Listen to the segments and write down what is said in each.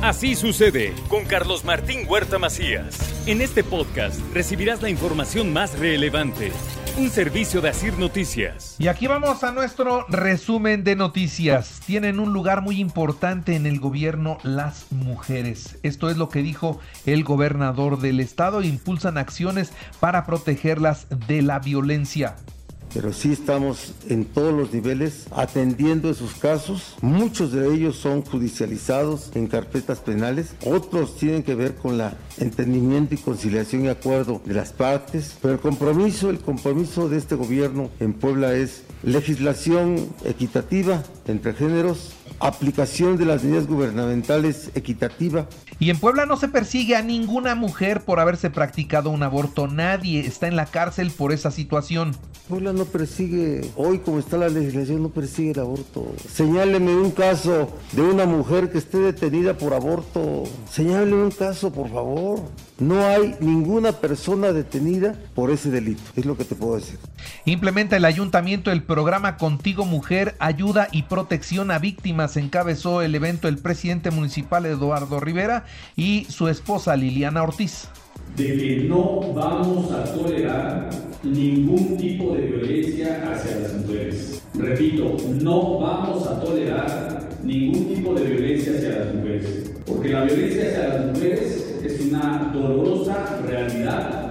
Así sucede con Carlos Martín Huerta Macías. En este podcast recibirás la información más relevante. Un servicio de Asir Noticias. Y aquí vamos a nuestro resumen de noticias. Tienen un lugar muy importante en el gobierno las mujeres. Esto es lo que dijo el gobernador del estado. Impulsan acciones para protegerlas de la violencia pero sí estamos en todos los niveles atendiendo esos casos. Muchos de ellos son judicializados en carpetas penales, otros tienen que ver con la entendimiento y conciliación y acuerdo de las partes, pero el compromiso, el compromiso de este gobierno en Puebla es legislación equitativa entre géneros, aplicación de las medidas gubernamentales equitativa. Y en Puebla no se persigue a ninguna mujer por haberse practicado un aborto. Nadie está en la cárcel por esa situación. Puebla no persigue, hoy como está la legislación, no persigue el aborto. Señáleme un caso de una mujer que esté detenida por aborto. Señáleme un caso, por favor. No hay ninguna persona detenida por ese delito, es lo que te puedo decir. Implementa el ayuntamiento el programa Contigo Mujer, Ayuda y Protección a Víctimas. Encabezó el evento el presidente municipal Eduardo Rivera y su esposa Liliana Ortiz. De que no vamos a tolerar ningún tipo de violencia hacia las mujeres. Repito, no vamos a tolerar ningún tipo de violencia hacia las mujeres. Porque la violencia hacia las mujeres es una dolorosa realidad.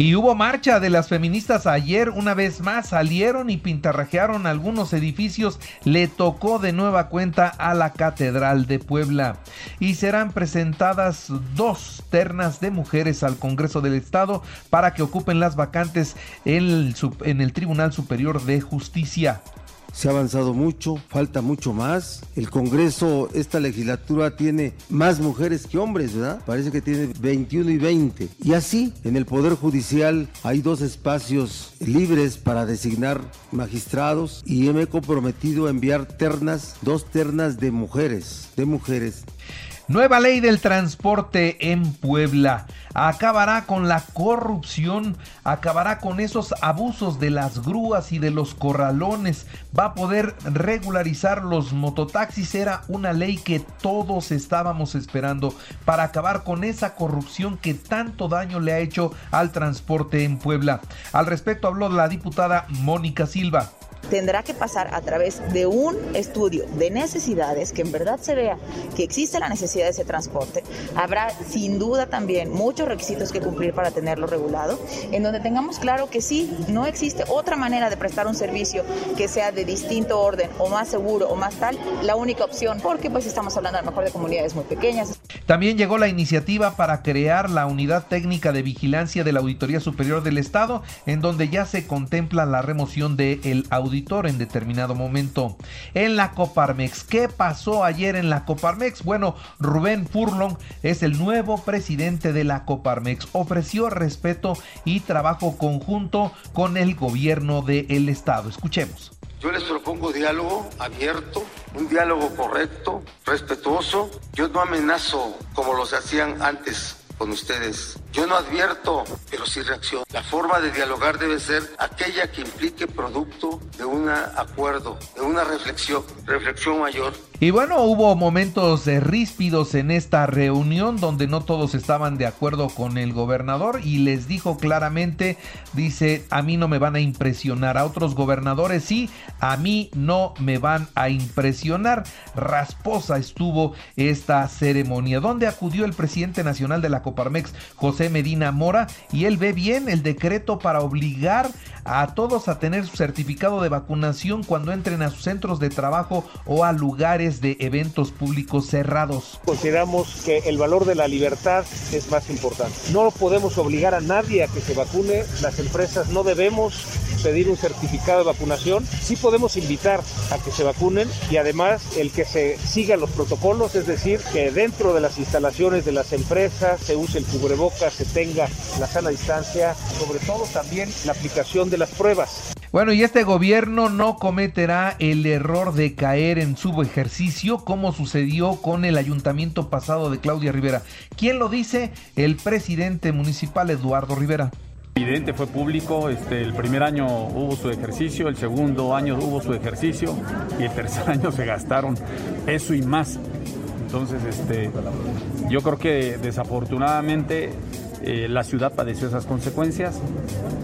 Y hubo marcha de las feministas ayer, una vez más salieron y pintarrajearon algunos edificios, le tocó de nueva cuenta a la Catedral de Puebla. Y serán presentadas dos ternas de mujeres al Congreso del Estado para que ocupen las vacantes en el, Tribunal Superior de Justicia. Se ha avanzado mucho, falta mucho más. El Congreso, esta legislatura tiene más mujeres que hombres, ¿verdad? Parece que tiene 21 y 20. Y así, en el Poder Judicial hay dos espacios libres para designar magistrados y me he comprometido a enviar ternas, dos ternas de mujeres, de mujeres. Nueva ley del transporte en Puebla. Acabará con la corrupción, acabará con esos abusos de las grúas y de los corralones. Va a poder regularizar los mototaxis. Era una ley que todos estábamos esperando para acabar con esa corrupción que tanto daño le ha hecho al transporte en Puebla. Al respecto habló la diputada Mónica Silva tendrá que pasar a través de un estudio de necesidades, que en verdad se vea que existe la necesidad de ese transporte. Habrá sin duda también muchos requisitos que cumplir para tenerlo regulado, en donde tengamos claro que sí, no existe otra manera de prestar un servicio que sea de distinto orden o más seguro o más tal, la única opción, porque pues estamos hablando a lo mejor de comunidades muy pequeñas. También llegó la iniciativa para crear la Unidad Técnica de Vigilancia de la Auditoría Superior del Estado, en donde ya se contempla la remoción del el auditor en determinado momento. En la Coparmex, ¿qué pasó ayer en la Coparmex? Bueno, Rubén Furlong es el nuevo presidente de la Coparmex. Ofreció respeto y trabajo conjunto con el gobierno del Estado. Escuchemos. Yo les propongo diálogo abierto, un diálogo correcto, respetuoso. Yo no amenazo como los hacían antes con ustedes. Yo no advierto, pero sí reacciono. La forma de dialogar debe ser aquella que implique producto de un acuerdo, de una reflexión, reflexión mayor. Y bueno, hubo momentos ríspidos en esta reunión donde no todos estaban de acuerdo con el gobernador y les dijo claramente, dice, a mí no me van a impresionar, a otros gobernadores sí, a mí no me van a impresionar. Rasposa estuvo esta ceremonia donde acudió el presidente nacional de la Coparmex, José Medina Mora, y él ve bien el decreto para obligar a todos a tener su certificado de vacunación cuando entren a sus centros de trabajo o a lugares de eventos públicos cerrados. Consideramos que el valor de la libertad es más importante. No podemos obligar a nadie a que se vacune, las empresas no debemos pedir un certificado de vacunación, sí podemos invitar a que se vacunen y además el que se sigan los protocolos, es decir, que dentro de las instalaciones de las empresas se use el cubrebocas, se tenga la sana distancia, sobre todo también la aplicación de las pruebas. Bueno, y este gobierno no cometerá el error de caer en su ejercicio como sucedió con el ayuntamiento pasado de Claudia Rivera. ¿Quién lo dice? El presidente municipal Eduardo Rivera. Evidente, fue público, este, el primer año hubo su ejercicio, el segundo año hubo su ejercicio y el tercer año se gastaron eso y más Entonces, este, yo creo que desafortunadamente eh, la ciudad padeció esas consecuencias.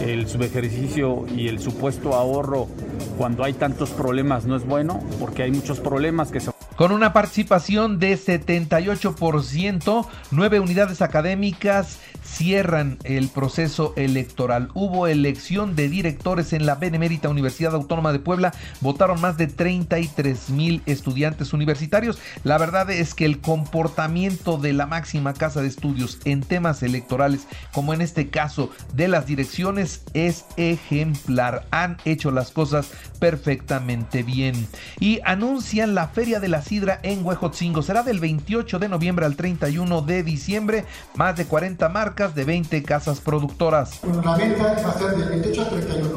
El subejercicio y el supuesto ahorro cuando hay tantos problemas no es bueno, porque hay muchos problemas que se con una participación de 78%, nueve unidades académicas cierran el proceso electoral. Hubo elección de directores en la Benemérita Universidad Autónoma de Puebla. Votaron más de 33 mil estudiantes universitarios. La verdad es que el comportamiento de la máxima casa de estudios en temas electorales, como en este caso de las direcciones, es ejemplar. Han hecho las cosas perfectamente bien. Y anuncian la Feria de la Sidra en Huejotzingo. Será del 28 de noviembre al 31 de diciembre. Más de 40 marcas de 20 casas productoras. Bueno, la venta va a ser del 28 al 31.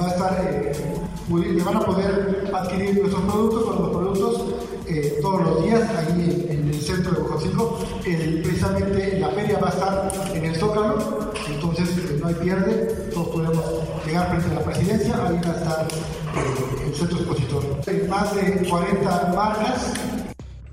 Va a estar, eh, van a poder adquirir nuestros productos productos eh, todos los días ahí en, el centro de Bojocico. Eh, precisamente la feria va a estar en el Zócalo, entonces eh, no hay pierde, todos podemos llegar frente a la presidencia, ahí va a estar el centro expositor. Más de 40 marcas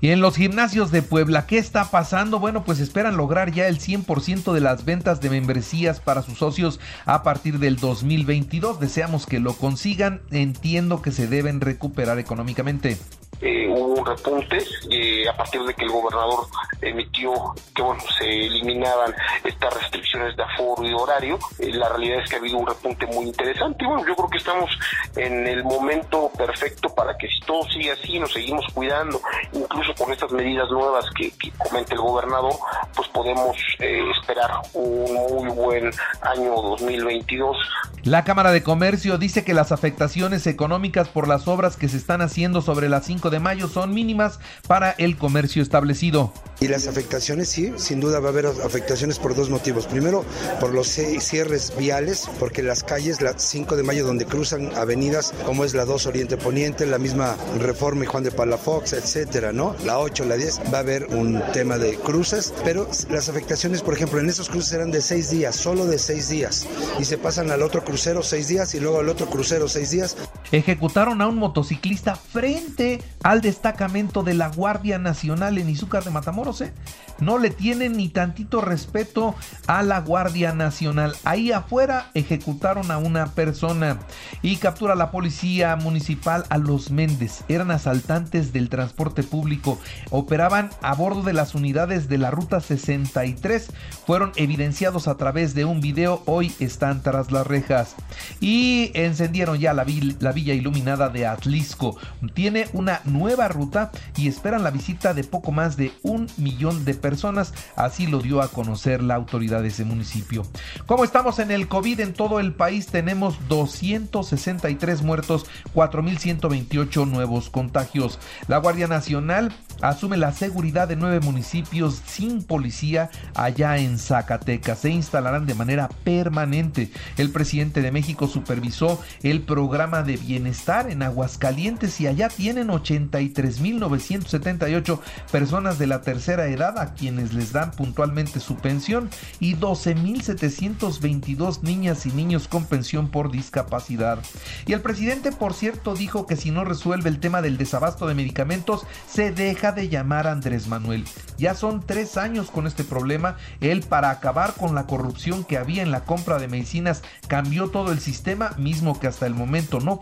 y en los gimnasios de Puebla, ¿qué está pasando? Bueno, pues esperan lograr ya el 100% de las ventas de membresías para sus socios a partir del 2022. Deseamos que lo consigan. Entiendo que se deben recuperar económicamente. Eh, hubo un repunte eh, a partir de que el gobernador emitió que bueno se eliminaban estas restricciones de aforo y de horario. Eh, la realidad es que ha habido un repunte muy interesante y bueno, yo creo que estamos en el momento perfecto para que si todo sigue así, nos seguimos cuidando, incluso con estas medidas nuevas que, comenta el gobernador, pues podemos esperar un muy buen año 2022. La Cámara de Comercio dice que las afectaciones económicas por las obras que se están haciendo sobre las 5 de mayo son mínimas para el comercio establecido. Y las afectaciones, sí, sin duda va a haber afectaciones por dos motivos. Primero, por los cierres viales, porque las calles, la 5 de mayo, donde cruzan avenidas como es la 2 Oriente Poniente, la misma Reforma y Juan de Palafox, etcétera, ¿no? La 8, la 10, va a haber un tema de cruces, pero las afectaciones, por ejemplo, en esos cruces eran de seis días, solo de seis días, y se pasan al otro crucero seis días y luego al otro crucero seis días. Ejecutaron a un motociclista frente al destacamento de la Guardia Nacional en Izúcar de Matamoros. ¿eh? No le tienen ni tantito respeto a la Guardia Nacional. Ahí afuera ejecutaron a una persona y captura la policía municipal a los Méndez. Eran asaltantes del transporte público. Operaban a bordo de las unidades de la Ruta 63. Fueron evidenciados a través de un video. Hoy están tras las rejas. Y encendieron ya la, la villa iluminada de Atlisco. Tiene una nueva ruta y esperan la visita de poco más de un millón de personas. Así lo dio a conocer la autoridad de ese municipio. Como estamos en el COVID en todo el país, tenemos 263 muertos, 4.128 nuevos contagios. La Guardia Nacional asume la seguridad de nueve municipios sin policía allá en Zacatecas. Se instalarán de manera permanente. El presidente de México supervisó el programa de bienestar en Aguascalientes y allá tienen 83.978 personas de la tercera edad a quienes les dan puntualmente su pensión y 12.722 niñas y niños con pensión por discapacidad. Y el presidente, por cierto, dijo que si no resuelve el tema del desabasto de medicamentos, se deja de llamar a Andrés Manuel. Ya son tres años con este problema. Él, para acabar con la corrupción que había en la compra de medicinas, cambió todo el sistema, mismo que hasta el momento no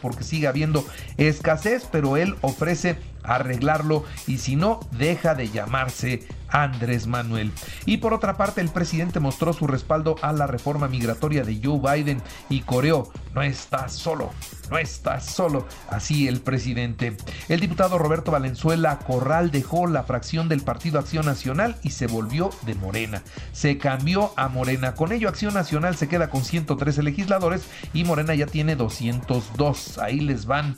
porque sigue habiendo escasez, pero él ofrece arreglarlo y si no, deja de llamarse Andrés Manuel. Y por otra parte, el presidente mostró su respaldo a la reforma migratoria de Joe Biden y coreó, no estás solo, no estás solo, así el presidente. El diputado Roberto Valenzuela Corral dejó la fracción del Partido Acción Nacional y se volvió de Morena. Se cambió a Morena. Con ello, Acción Nacional se queda con 113 legisladores y Morena ya tiene 202. Ahí les van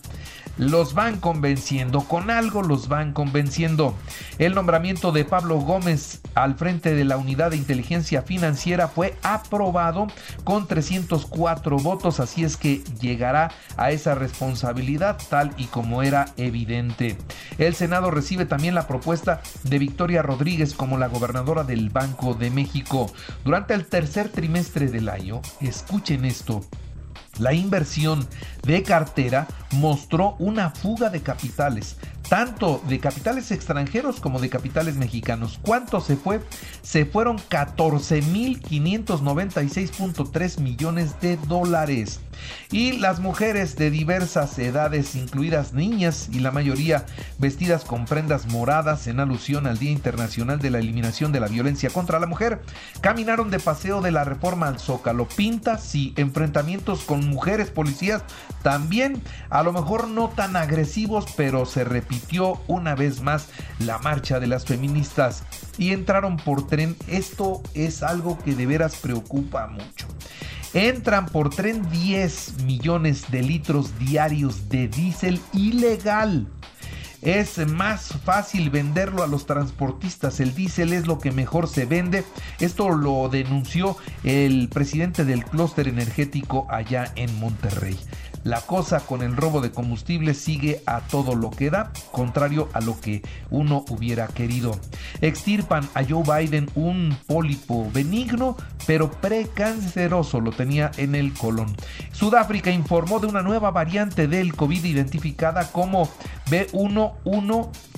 los van convenciendo, con algo los van convenciendo. El nombramiento de Pablo Gómez al frente de la unidad de inteligencia financiera fue aprobado con 304 votos, así es que llegará a esa responsabilidad tal y como era evidente. El Senado recibe también la propuesta de Victoria Rodríguez como la gobernadora del Banco de México. Durante el tercer trimestre del año, escuchen esto, la inversión de cartera mostró una fuga de capitales tanto de capitales extranjeros como de capitales mexicanos. ¿Cuánto se fue? Se fueron 14.596.3 millones de dólares. Y las mujeres de diversas edades, incluidas niñas y la mayoría vestidas con prendas moradas en alusión al Día Internacional de la Eliminación de la Violencia contra la Mujer, caminaron de paseo de la reforma al Zócalo. Pintas y enfrentamientos con mujeres policías también, a lo mejor no tan agresivos, pero se una vez más la marcha de las feministas y entraron por tren. Esto es algo que de veras preocupa mucho. Entran por tren 10 millones de litros diarios de diésel ilegal. Es más fácil venderlo a los transportistas. El diésel es lo que mejor se vende. Esto lo denunció el presidente del clúster energético allá en Monterrey. La cosa con el robo de combustible sigue a todo lo que da, contrario a lo que uno hubiera querido. Extirpan a Joe Biden un pólipo benigno, pero precanceroso lo tenía en el colon. Sudáfrica informó de una nueva variante del COVID identificada como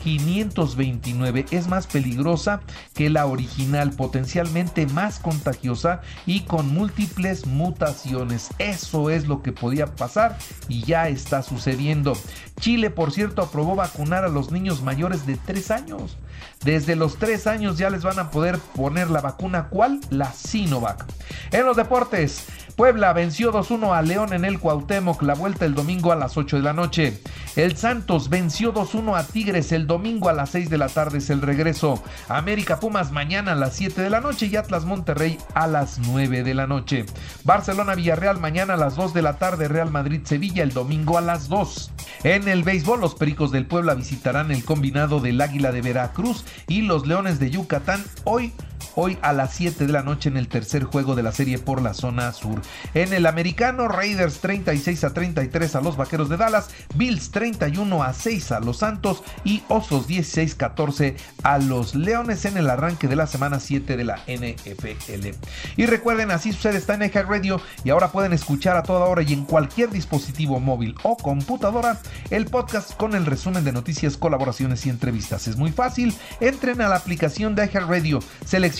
B11529. Es más peligrosa que la original, potencialmente más contagiosa y con múltiples mutaciones. Eso es lo que podía pasar y ya está sucediendo. Chile, por cierto, aprobó vacunar a los niños mayores de 3 años. Desde los 3 años ya les van a poder poner la vacuna, ¿cuál? La Sinovac. En los deportes, Puebla venció 2-1 a León en el Cuauhtémoc, la vuelta el domingo a las 8 de la noche. El Santos venció 2-1 a Tigres el domingo a las 6 de la tarde es el regreso. América Pumas mañana a las 7 de la noche y Atlas Monterrey a las 9 de la noche. Barcelona Villarreal mañana a las 2 de la tarde, Real Madrid Sevilla el domingo a las 2. En el béisbol, los Pericos del Puebla visitarán el combinado del Águila de Veracruz y los Leones de Yucatán hoy hoy a las 7 de la noche en el tercer juego de la serie por la zona sur. En el americano, Raiders 36 a 33 a los Vaqueros de Dallas, Bills 31 a 6 a los Santos y Osos 16 14 a los Leones en el arranque de la semana 7 de la NFL. Y recuerden, así sucede está en Eja Radio y ahora pueden escuchar a toda hora y en cualquier dispositivo móvil o computadora el podcast con el resumen de noticias, colaboraciones y entrevistas. Es muy fácil, entren a la aplicación de Radio, seleccionen